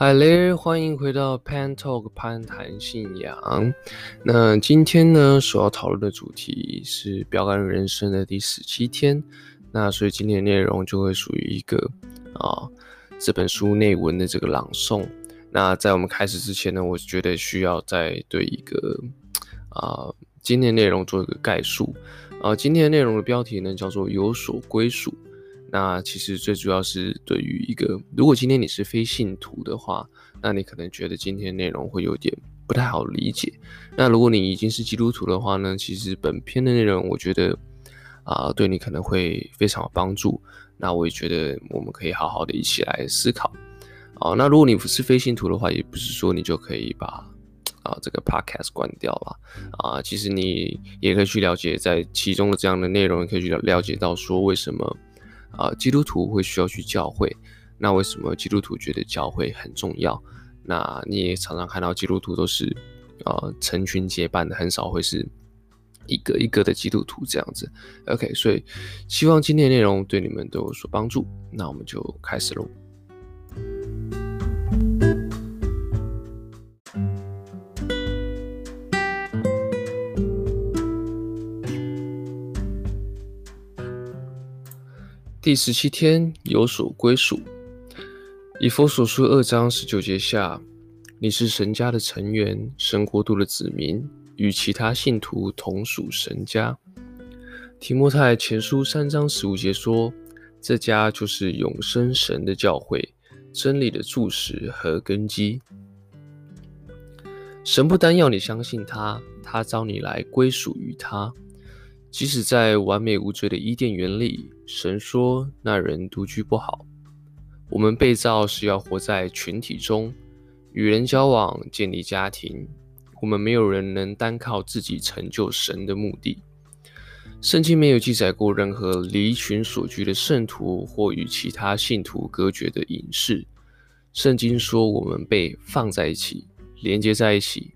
Hi there，欢迎回到 Pan Talk 攀谈信仰。那今天呢，所要讨论的主题是标杆人生的第十七天。那所以今天的内容就会属于一个啊这本书内文的这个朗诵。那在我们开始之前呢，我觉得需要再对一个啊今天内容做一个概述。啊，今天的内容的标题呢叫做有所归属。那其实最主要是对于一个，如果今天你是非信徒的话，那你可能觉得今天内容会有点不太好理解。那如果你已经是基督徒的话呢，其实本篇的内容我觉得啊、呃，对你可能会非常有帮助。那我也觉得我们可以好好的一起来思考。啊，那如果你不是非信徒的话，也不是说你就可以把啊这个 podcast 关掉了。啊，其实你也可以去了解在其中的这样的内容，你可以去了了解到说为什么。啊，基督徒会需要去教会，那为什么基督徒觉得教会很重要？那你也常常看到基督徒都是呃成群结伴的，很少会是一个一个的基督徒这样子。OK，所以希望今天的内容对你们都有所帮助。那我们就开始喽。第十七天有所归属。以佛所书二章十九节下，你是神家的成员，神国度的子民，与其他信徒同属神家。提摩太前书三章十五节说，这家就是永生神的教会，真理的柱石和根基。神不单要你相信他，他召你来归属于他。即使在完美无罪的伊甸园里，神说那人独居不好。我们被造是要活在群体中，与人交往，建立家庭。我们没有人能单靠自己成就神的目的。圣经没有记载过任何离群索居的圣徒或与其他信徒隔绝的隐士。圣经说我们被放在一起，连接在一起，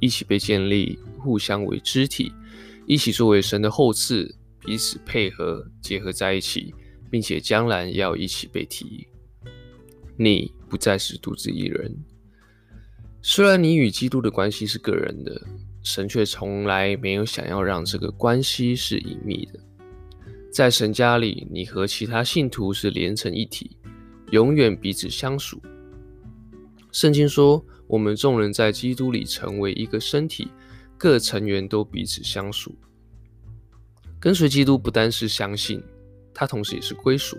一起被建立，互相为肢体。一起作为神的后嗣，彼此配合结合在一起，并且将来要一起被提。你不再是独自一人。虽然你与基督的关系是个人的，神却从来没有想要让这个关系是隐秘的。在神家里，你和其他信徒是连成一体，永远彼此相属。圣经说，我们众人在基督里成为一个身体。各成员都彼此相属，跟随基督不单是相信，他同时也是归属。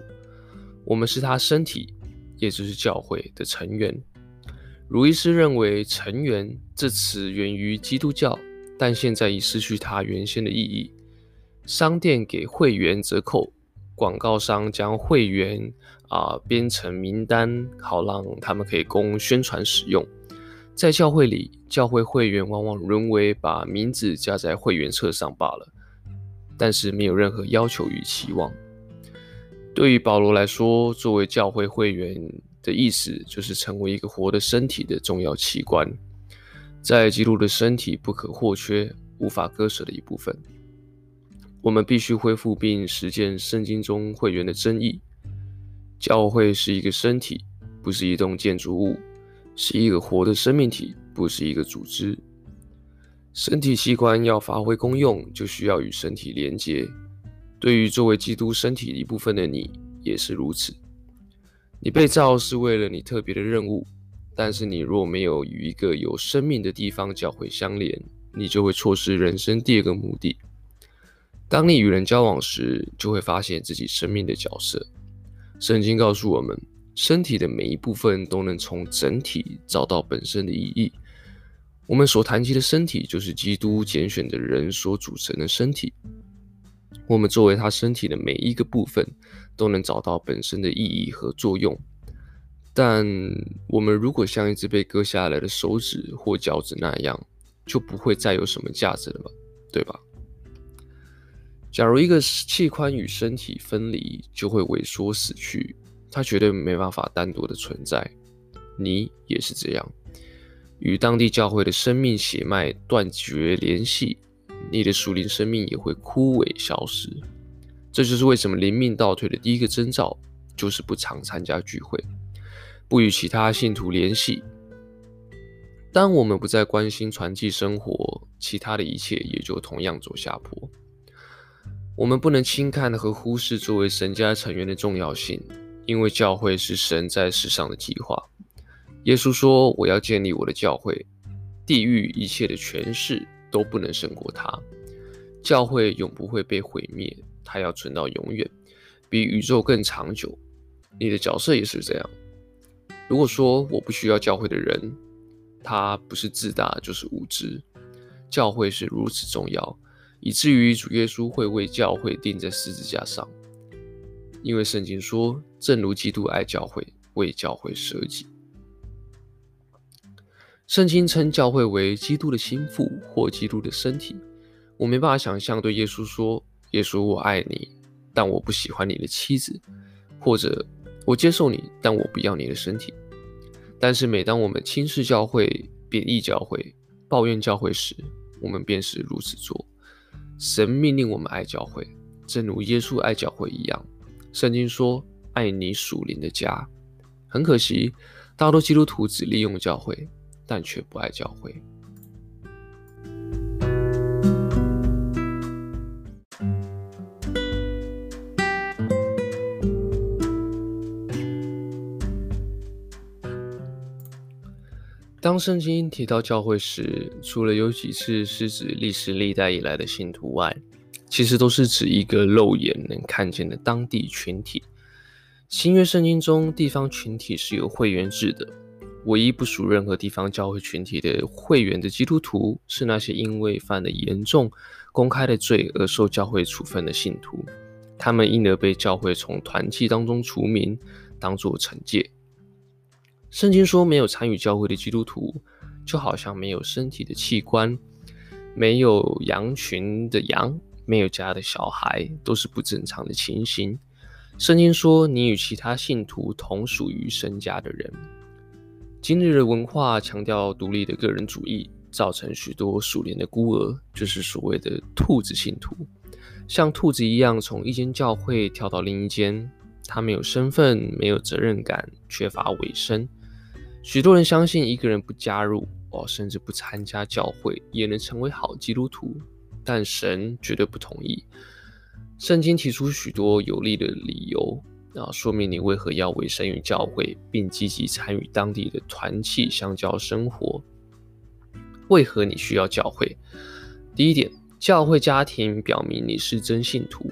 我们是他身体，也就是教会的成员。鲁伊斯认为“成员”这词源于基督教，但现在已失去它原先的意义。商店给会员折扣，广告商将会员啊编成名单，好让他们可以供宣传使用。在教会里，教会会员往往沦为把名字加在会员册上罢了，但是没有任何要求与期望。对于保罗来说，作为教会会员的意思就是成为一个活的身体的重要器官，在基督的身体不可或缺、无法割舍的一部分。我们必须恢复并实践圣经中会员的真意。教会是一个身体，不是一栋建筑物。是一个活的生命体，不是一个组织。身体器官要发挥功用，就需要与身体连接。对于作为基督身体一部分的你，也是如此。你被造是为了你特别的任务，但是你若没有与一个有生命的地方教会相连，你就会错失人生第二个目的。当你与人交往时，就会发现自己生命的角色。圣经告诉我们。身体的每一部分都能从整体找到本身的意义。我们所谈及的身体，就是基督拣选的人所组成的身体。我们作为他身体的每一个部分，都能找到本身的意义和作用。但我们如果像一只被割下来的手指或脚趾那样，就不会再有什么价值了吧？对吧？假如一个器官与身体分离，就会萎缩死去。它绝对没办法单独的存在，你也是这样，与当地教会的生命血脉断绝联系，你的属灵生命也会枯萎消失。这就是为什么灵命倒退的第一个征兆，就是不常参加聚会。不与其他信徒联系。当我们不再关心传记生活，其他的一切也就同样走下坡。我们不能轻看和忽视作为神家成员的重要性，因为教会是神在世上的计划。耶稣说：“我要建立我的教会，地狱一切的权势都不能胜过它。教会永不会被毁灭，它要存到永远，比宇宙更长久。你的角色也是这样。如果说我不需要教会的人，他不是自大，就是无知。教会是如此重要。”以至于主耶稣会为教会钉在十字架上，因为圣经说：“正如基督爱教会，为教会舍己。”圣经称教会为基督的心腹或基督的身体。我没办法想象对耶稣说：“耶稣，我爱你，但我不喜欢你的妻子；或者我接受你，但我不要你的身体。”但是每当我们轻视教会、贬义教会、抱怨教会时，我们便是如此做。神命令我们爱教会，正如耶稣爱教会一样。圣经说：“爱你属灵的家。”很可惜，大多基督徒只利用教会，但却不爱教会。当圣经提到教会时，除了有几次是指历史历代以来的信徒外，其实都是指一个肉眼能看见的当地群体。新约圣经中，地方群体是有会员制的，唯一不属任何地方教会群体的会员的基督徒，是那些因为犯了严重公开的罪而受教会处分的信徒，他们因而被教会从团契当中除名，当作惩戒。圣经说，没有参与教会的基督徒，就好像没有身体的器官，没有羊群的羊，没有家的小孩，都是不正常的情形。圣经说，你与其他信徒同属于神家的人。今日的文化强调独立的个人主义，造成许多属灵的孤儿，就是所谓的兔子信徒，像兔子一样从一间教会跳到另一间，他没有身份，没有责任感，缺乏尾声。许多人相信，一个人不加入哦，甚至不参加教会，也能成为好基督徒。但神绝对不同意。圣经提出许多有力的理由啊，说明你为何要委身于教会，并积极参与当地的团契相交生活。为何你需要教会？第一点，教会家庭表明你是真信徒。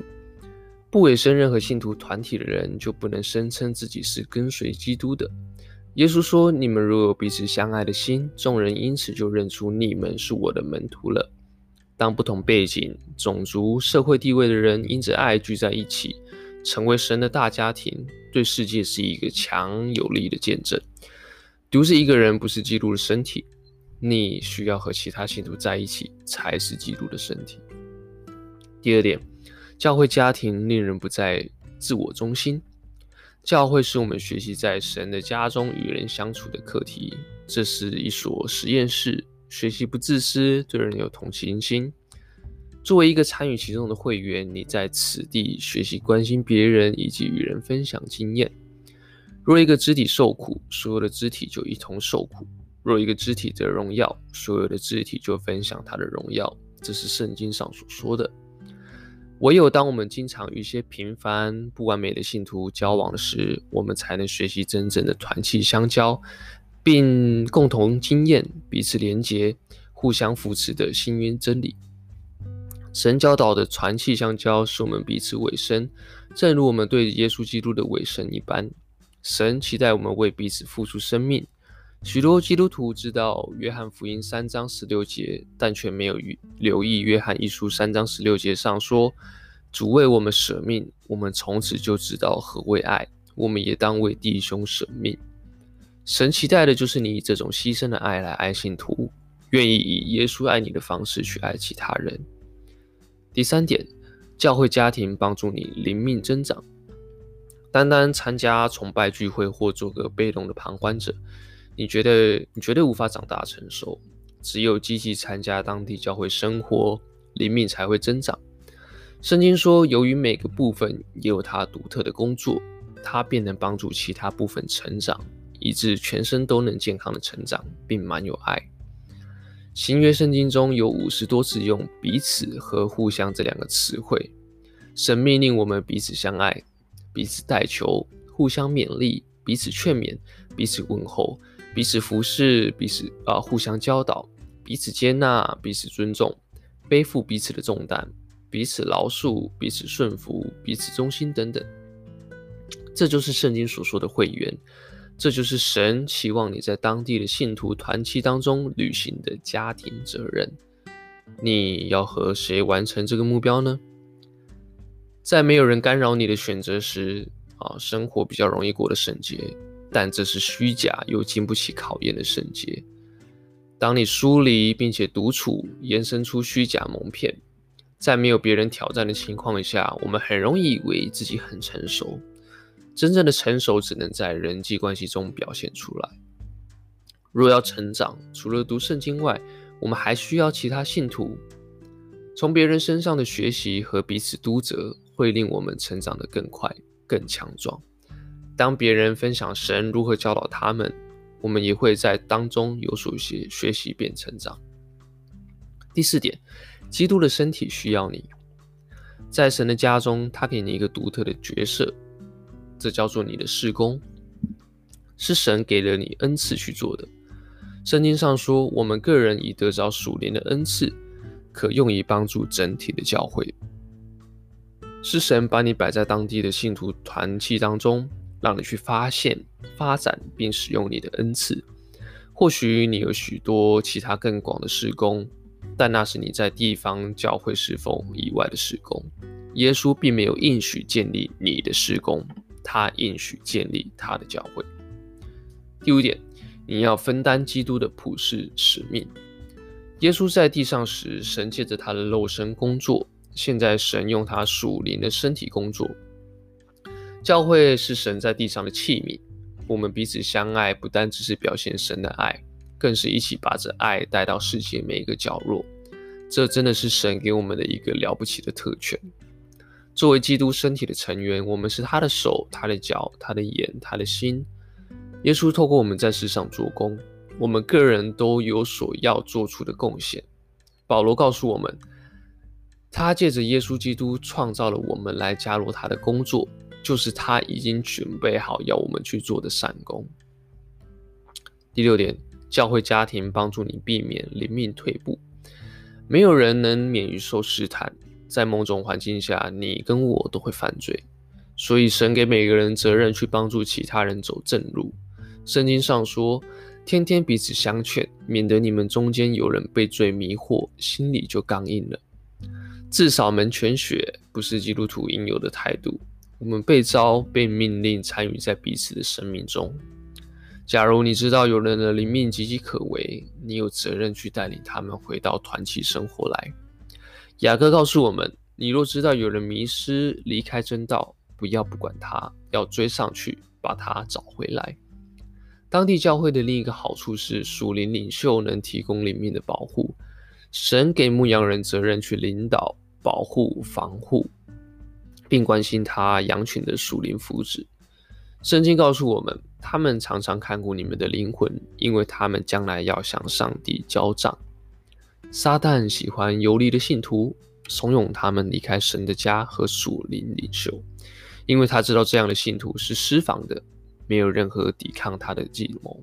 不委身任何信徒团体的人，就不能声称自己是跟随基督的。耶稣说：“你们若有彼此相爱的心，众人因此就认出你们是我的门徒了。当不同背景、种族、社会地位的人因着爱聚在一起，成为神的大家庭，对世界是一个强有力的见证。独自一个人不是基督的身体，你需要和其他信徒在一起，才是基督的身体。第二点，教会家庭令人不再自我中心。”教会是我们学习在神的家中与人相处的课题，这是一所实验室，学习不自私，对人有同情心。作为一个参与其中的会员，你在此地学习关心别人以及与人分享经验。若一个肢体受苦，所有的肢体就一同受苦；若一个肢体得荣耀，所有的肢体就分享他的荣耀。这是圣经上所说的。唯有当我们经常与一些平凡不完美的信徒交往时，我们才能学习真正的团契相交，并共同经验彼此连结、互相扶持的新约真理。神教导的团契相交，使我们彼此委身，正如我们对耶稣基督的委身一般。神期待我们为彼此付出生命。许多基督徒知道约翰福音三章十六节，但却没有留意约翰一书三章十六节上说：“主为我们舍命，我们从此就知道何为爱。我们也当为弟兄舍命。”神期待的就是你以这种牺牲的爱来爱信徒，愿意以耶稣爱你的方式去爱其他人。第三点，教会家庭帮助你灵命增长。单单参加崇拜聚会或做个被动的旁观者。你觉得你绝对无法长大成熟，只有积极参加当地教会生活，灵命才会增长。圣经说，由于每个部分也有它独特的工作，它便能帮助其他部分成长，以致全身都能健康的成长，并满有爱。新约圣经中有五十多次用“彼此”和“互相”这两个词汇。神命令我们彼此相爱，彼此代求，互相勉励，彼此劝勉，彼此问候，彼此服侍，彼此啊、互相教导，彼此接纳，彼此尊重，背负彼此的重担，彼此饶恕，彼此顺服，彼此忠心等等。这就是圣经所说的会员。这就是神期望你在当地的信徒团契当中履行的家庭责任。你要和谁完成这个目标呢？在没有人干扰你的选择时，啊，生活比较容易过得圣洁，但这是虚假又经不起考验的圣洁。当你疏离并且独处，延伸出虚假蒙骗，在没有别人挑战的情况下，我们很容易以为自己很成熟。真正的成熟只能在人际关系中表现出来。若要成长，除了读圣经外，我们还需要其他信徒。从别人身上的学习和彼此督责，会令我们成长得更快、更强壮。当别人分享神如何教导他们，我们也会在当中有所学学习并成长。第四点，基督的身体需要你。在神的家中，他给你一个独特的角色。这叫做你的事工，是神给了你恩赐去做的。圣经上说，我们个人已得着属灵的恩赐，可用以帮助整体的教会。是神把你摆在当地的信徒团契当中，让你去发现、发展并使用你的恩赐。或许你有许多其他更广的事工，但那是你在地方教会侍奉以外的事工。耶稣并没有应许建立你的事工。他应许建立他的教会。第五点，你要分担基督的普世使命。耶稣在地上时，神借着他的肉身工作；现在神用他属灵的身体工作。教会是神在地上的器皿，我们彼此相爱，不单只是表现神的爱，更是一起把这爱带到世界每一个角落。这真的是神给我们的一个了不起的特权。作为基督身体的成员，我们是他的手、他的脚、他的眼、他的心。耶稣透过我们在世上做工，我们个人都有所要做出的贡献。保罗告诉我们，他借着耶稣基督创造了我们来加入他的工作，就是他已经准备好要我们去做的善工。第六点，教会家庭帮助你避免灵命退步，没有人能免于受试探。在某种环境下，你跟我都会犯罪，所以神给每个人责任去帮助其他人走正路。圣经上说：“天天彼此相劝，免得你们中间有人被罪迷惑，心里就刚硬了。”至少门全血不是基督徒应有的态度。我们被召、被命令参与在彼此的生命中。假如你知道有人的灵命岌岌可危，你有责任去带领他们回到团契生活来。雅各告诉我们：你若知道有人迷失、离开真道，不要不管他，要追上去把他找回来。当地教会的另一个好处是，属灵领袖能提供灵命的保护。神给牧羊人责任去领导、保护、防护，并关心他羊群的属灵福祉。圣经告诉我们，他们常常看顾你们的灵魂，因为他们将来要向上帝交账。撒旦喜欢游离的信徒，怂恿他们离开神的家和属灵领袖，因为他知道这样的信徒是失防的，没有任何抵抗他的计谋。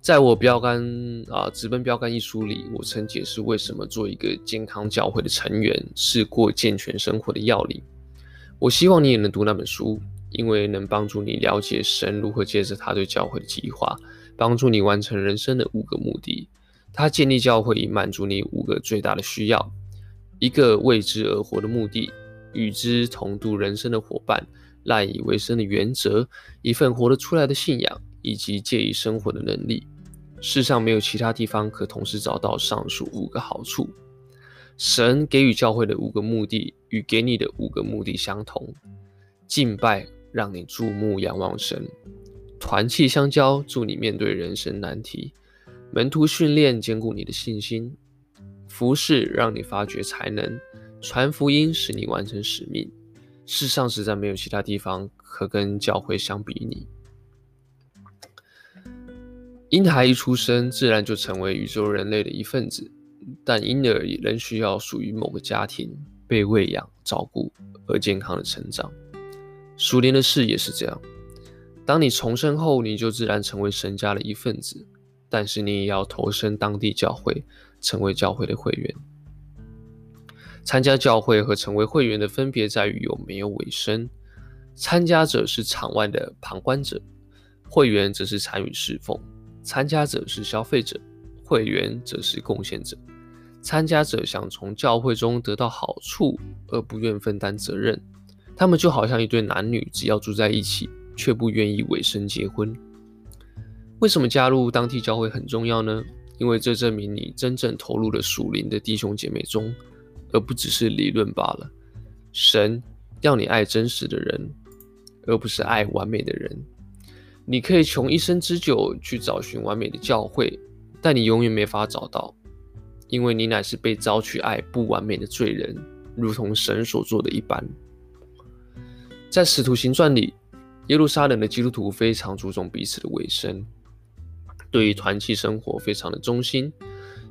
在我标杆啊，直奔标杆一书里，我曾解释为什么做一个健康教会的成员是过健全生活的要领。我希望你也能读那本书，因为能帮助你了解神如何借着他对教会的计划。帮助你完成人生的五个目的。他建立教会以满足你五个最大的需要：一个为之而活的目的，与之同度人生的伙伴，赖以为生的原则，一份活得出来的信仰，以及借以生活的能力。世上没有其他地方可同时找到上述五个好处。神给予教会的五个目的，与给你的五个目的相同：敬拜让你注目仰望神。团契相交，助你面对人生难题；门徒训练，坚固你的信心；服侍，让你发掘才能；传福音，使你完成使命。世上实在没有其他地方可跟教会相比拟。婴孩一出生，自然就成为宇宙人类的一份子，但婴儿也仍需要属于某个家庭，被喂养、照顾而健康的成长。属灵的事也是这样，当你重生后，你就自然成为神家的一份子，但是你也要投身当地教会，成为教会的会员。参加教会和成为会员的分别在于有没有委身。参加者是场外的旁观者，会员则是参与侍奉。参加者是消费者，会员则是贡献者。参加者想从教会中得到好处，而不愿分担责任。他们就好像一对男女，只要住在一起，却不愿意委身结婚。为什么加入当地教会很重要呢？因为这证明你真正投入了属灵的弟兄姐妹中，而不只是理论罢了。神要你爱真实的人，而不是爱完美的人。你可以穷一生之久去找寻完美的教会，但你永远没法找到，因为你乃是被召去爱不完美的罪人，如同神所做的一般。在使徒行传里，耶路撒冷的基督徒非常注重彼此的卫生，对于团契生活非常的忠心。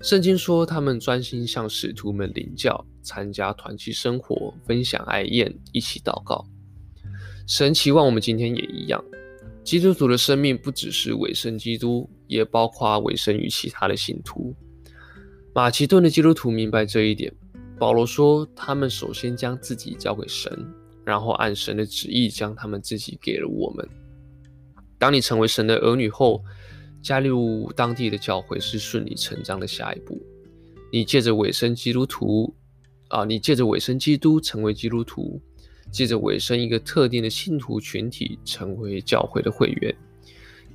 圣经说，他们专心向使徒们领教，参加团契生活，分享爱宴，一起祷告。神期望我们今天也一样。基督徒的生命不只是委身基督，也包括委身于其他的信徒。马其顿的基督徒明白这一点。保罗说，他们首先将自己交给神，然后按神的旨意将他们自己给了我们。当你成为神的儿女后，加入当地的教会是顺理成章的下一步。你借着委身基督徒，啊，你借着委身基督成为基督徒。借着委身一个特定的信徒群体，成为教会的会员。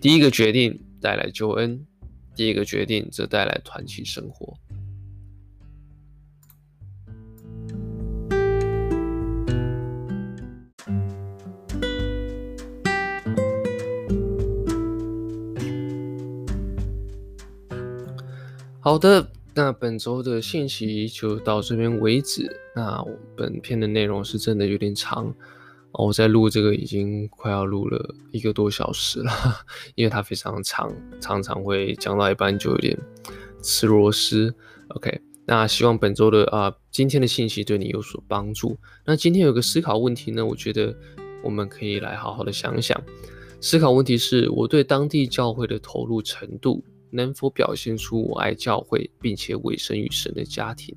第一个决定带来救恩，第一个决定则带来团契生活。好的。那本周的信息就到这边为止。那本篇的内容是真的有点长，我在录这个已经快要录了一个多小时了，因为它非常长，常常会讲到一半就有点吃螺丝。OK，那希望本周的啊、今天的信息对你有所帮助。那今天有个思考问题呢，我觉得我们可以来好好的想想。思考问题是我对当地教会的投入程度。能否表现出我爱教会，并且委身于神的家庭？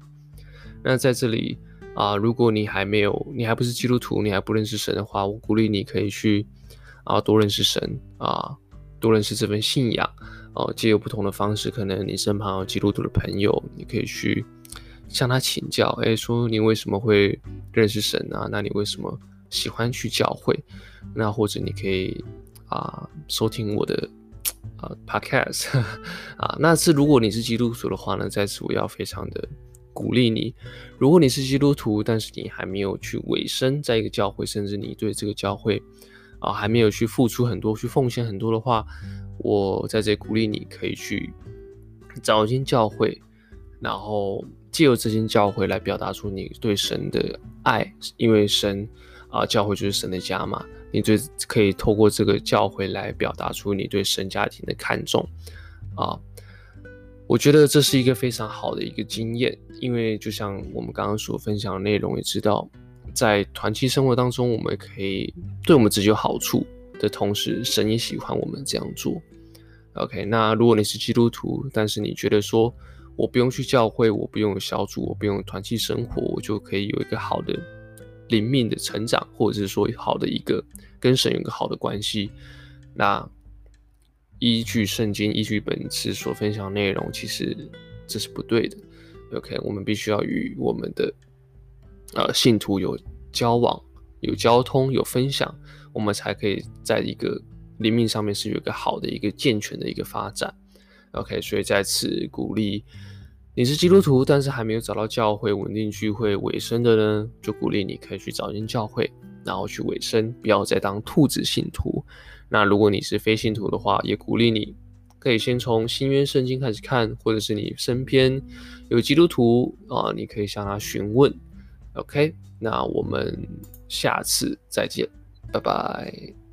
那在这里啊、如果你还没有，你还不是基督徒，你还不认识神的话，我鼓励你可以去啊、多认识神啊、多认识这份信仰哦，借、呃、由不同的方式，可能你身旁有基督徒的朋友，你可以去向他请教，诶，说你为什么会认识神啊？那你为什么喜欢去教会？那或者你可以啊、收听我的。啊、uh，Podcast 啊，那是如果你是基督徒的话呢，在此我要非常的鼓励你。如果你是基督徒，但是你还没有去委身在一个教会，甚至你对这个教会啊还没有去付出很多、去奉献很多的话，我在这里鼓励你可以去找一间教会，然后借由这间教会来表达出你对神的爱，因为神啊，教会就是神的家嘛。你最可以透过这个教会来表达出你对神家庭的看重啊，我觉得这是一个非常好的一个经验，因为就像我们刚刚所分享的内容，也知道在团契生活当中，我们可以对我们自己有好处的同时，神也喜欢我们这样做。OK，那如果你是基督徒，但是你觉得说我不用去教会，我不用小组，我不用团契生活，我就可以有一个好的灵命的成长，或者是说好的一个。跟神有个好的关系，那依据圣经、依据本次所分享内容，其实这是不对的。OK，我们必须要与我们的呃信徒有交往、有交通、有分享，我们才可以在一个灵命上面是有一个好的、一个健全的一个发展。OK，所以在此鼓励你是基督徒，但是还没有找到教会稳定聚会委身的呢，就鼓励你可以去找一间教会。然后去委身，不要再当兔子信徒。那如果你是非信徒的话，也鼓励你可以先从新约圣经开始看，或者是你身边有基督徒啊，你可以向他询问。OK，那我们下次再见，拜拜。